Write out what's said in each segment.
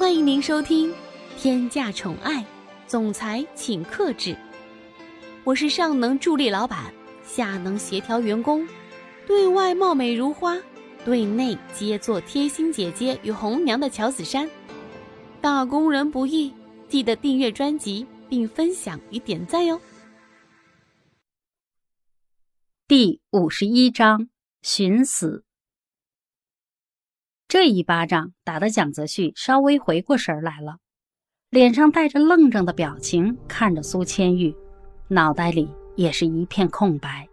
欢迎您收听《天价宠爱总裁请克制》，我是上能助力老板，下能协调员工，对外貌美如花，对内皆做贴心姐姐与红娘的乔子珊。打工人不易，记得订阅专辑并分享与点赞哟。第五十一章寻死。这一巴掌打得蒋泽旭稍微回过神来了，脸上带着愣怔的表情看着苏千玉，脑袋里也是一片空白。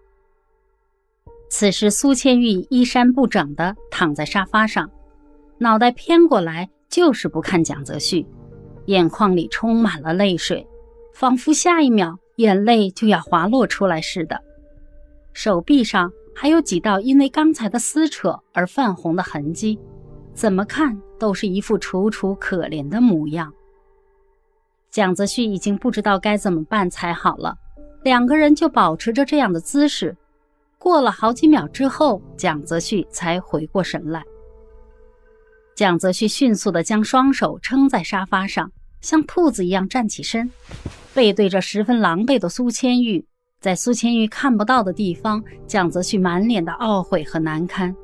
此时，苏千玉衣衫不整的躺在沙发上，脑袋偏过来就是不看蒋泽旭，眼眶里充满了泪水，仿佛下一秒眼泪就要滑落出来似的。手臂上还有几道因为刚才的撕扯而泛红的痕迹。怎么看都是一副楚楚可怜的模样。蒋泽旭已经不知道该怎么办才好了，两个人就保持着这样的姿势，过了好几秒之后，蒋泽旭才回过神来。蒋泽旭迅速地将双手撑在沙发上，像兔子一样站起身，背对着十分狼狈的苏千玉，在苏千玉看不到的地方，蒋泽旭满脸的懊悔和难堪，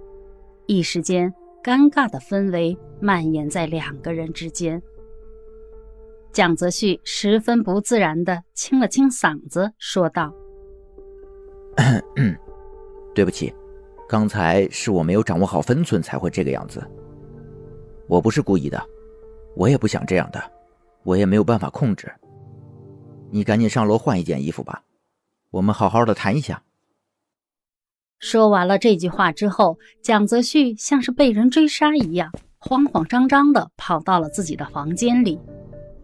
一时间。尴尬的氛围蔓延在两个人之间。蒋泽旭十分不自然地清了清嗓子，说道：“对不起，刚才是我没有掌握好分寸，才会这个样子。我不是故意的，我也不想这样的，我也没有办法控制。你赶紧上楼换一件衣服吧，我们好好的谈一下。”说完了这句话之后，蒋泽旭像是被人追杀一样，慌慌张张地跑到了自己的房间里，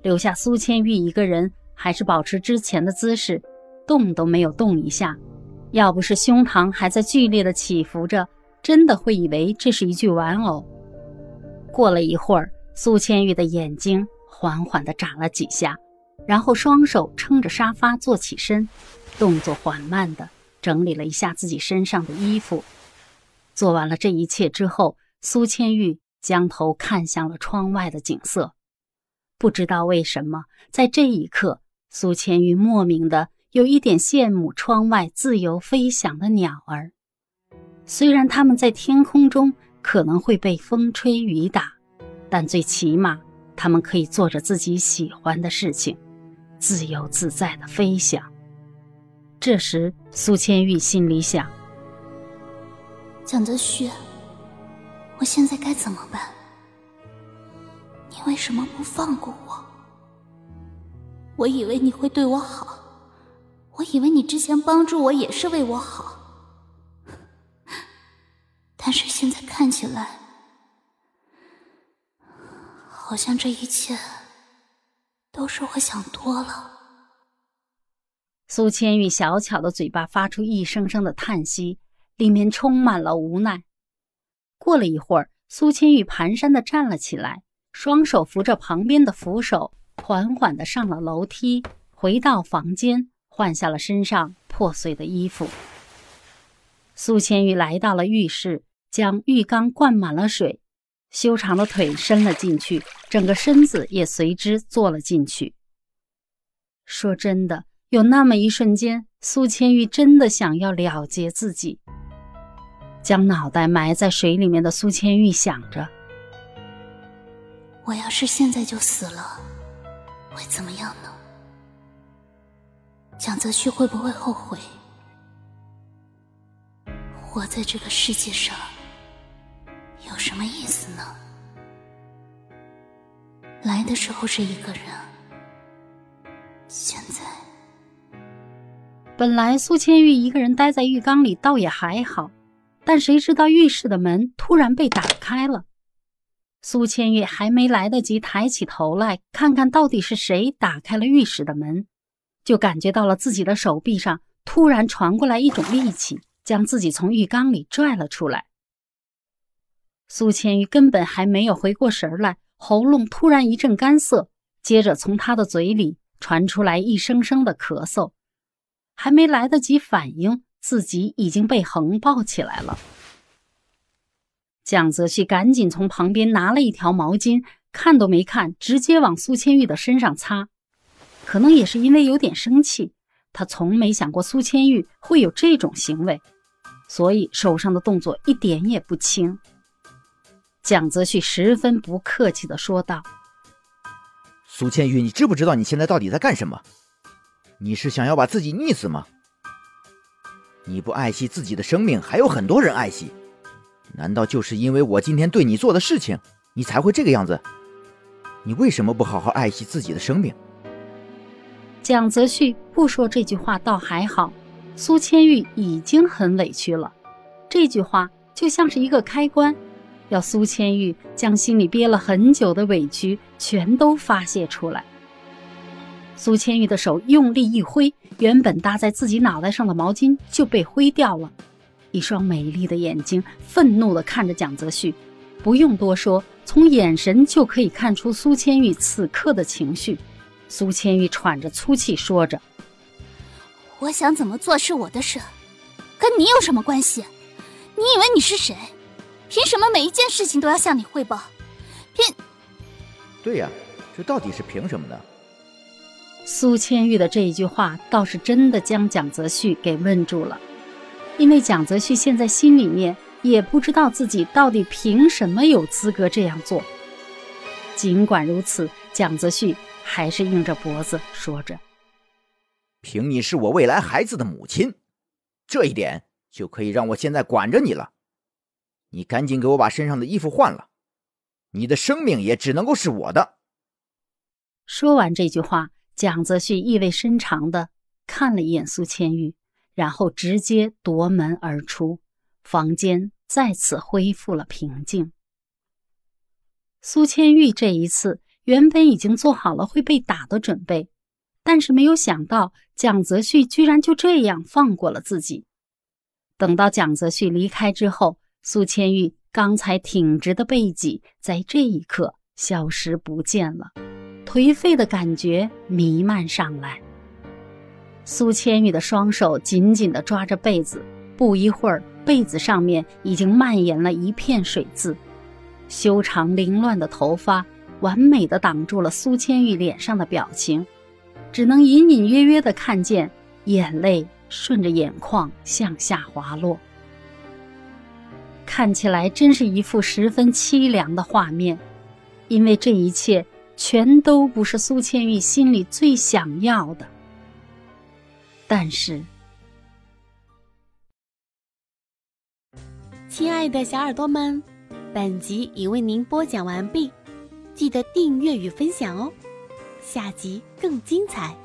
留下苏千玉一个人，还是保持之前的姿势，动都没有动一下。要不是胸膛还在剧烈的起伏着，真的会以为这是一具玩偶。过了一会儿，苏千玉的眼睛缓缓地眨了几下，然后双手撑着沙发坐起身，动作缓慢的。整理了一下自己身上的衣服，做完了这一切之后，苏千玉将头看向了窗外的景色。不知道为什么，在这一刻，苏千玉莫名的有一点羡慕窗外自由飞翔的鸟儿。虽然它们在天空中可能会被风吹雨打，但最起码它们可以做着自己喜欢的事情，自由自在的飞翔。这时，苏千玉心里想：“蒋泽旭，我现在该怎么办？你为什么不放过我？我以为你会对我好，我以为你之前帮助我也是为我好，但是现在看起来，好像这一切都是我想多了。”苏千玉小巧的嘴巴发出一声声的叹息，里面充满了无奈。过了一会儿，苏千玉蹒跚的站了起来，双手扶着旁边的扶手，缓缓的上了楼梯，回到房间，换下了身上破碎的衣服。苏千玉来到了浴室，将浴缸灌满了水，修长的腿伸了进去，整个身子也随之坐了进去。说真的。有那么一瞬间，苏千玉真的想要了结自己，将脑袋埋在水里面的苏千玉想着：我要是现在就死了，会怎么样呢？蒋泽旭会不会后悔？活在这个世界上有什么意思呢？来的时候是一个人，现在……本来苏千玉一个人待在浴缸里倒也还好，但谁知道浴室的门突然被打开了。苏千玉还没来得及抬起头来看看到底是谁打开了浴室的门，就感觉到了自己的手臂上突然传过来一种力气，将自己从浴缸里拽了出来。苏千玉根本还没有回过神来，喉咙突然一阵干涩，接着从他的嘴里传出来一声声的咳嗽。还没来得及反应，自己已经被横抱起来了。蒋泽旭赶紧从旁边拿了一条毛巾，看都没看，直接往苏千玉的身上擦。可能也是因为有点生气，他从没想过苏千玉会有这种行为，所以手上的动作一点也不轻。蒋泽旭十分不客气地说道：“苏千玉，你知不知道你现在到底在干什么？你是想要把自己溺死吗？你不爱惜自己的生命，还有很多人爱惜。难道就是因为我今天对你做的事情，你才会这个样子？你为什么不好好爱惜自己的生命？”蒋泽旭不说这句话倒还好，苏千玉已经很委屈了。这句话就像是一个开关。要苏千玉将心里憋了很久的委屈全都发泄出来。苏千玉的手用力一挥，原本搭在自己脑袋上的毛巾就被挥掉了。一双美丽的眼睛愤怒地看着蒋泽旭，不用多说，从眼神就可以看出苏千玉此刻的情绪。苏千玉喘着粗气说着：“我想怎么做是我的事，跟你有什么关系？你以为你是谁？”凭什么每一件事情都要向你汇报？凭……对呀，这到底是凭什么呢？苏千玉的这一句话倒是真的将蒋泽旭给问住了，因为蒋泽旭现在心里面也不知道自己到底凭什么有资格这样做。尽管如此，蒋泽旭还是硬着脖子说着：“凭你是我未来孩子的母亲，这一点就可以让我现在管着你了。”你赶紧给我把身上的衣服换了，你的生命也只能够是我的。说完这句话，蒋泽旭意味深长的看了一眼苏千玉，然后直接夺门而出，房间再次恢复了平静。苏千玉这一次原本已经做好了会被打的准备，但是没有想到蒋泽旭居然就这样放过了自己。等到蒋泽旭离开之后。苏千玉刚才挺直的背脊，在这一刻消失不见了，颓废的感觉弥漫上来。苏千玉的双手紧紧地抓着被子，不一会儿，被子上面已经蔓延了一片水渍。修长凌乱的头发完美的挡住了苏千玉脸上的表情，只能隐隐约约地看见眼泪顺着眼眶向下滑落。看起来真是一幅十分凄凉的画面，因为这一切全都不是苏千玉心里最想要的。但是，亲爱的小耳朵们，本集已为您播讲完毕，记得订阅与分享哦，下集更精彩。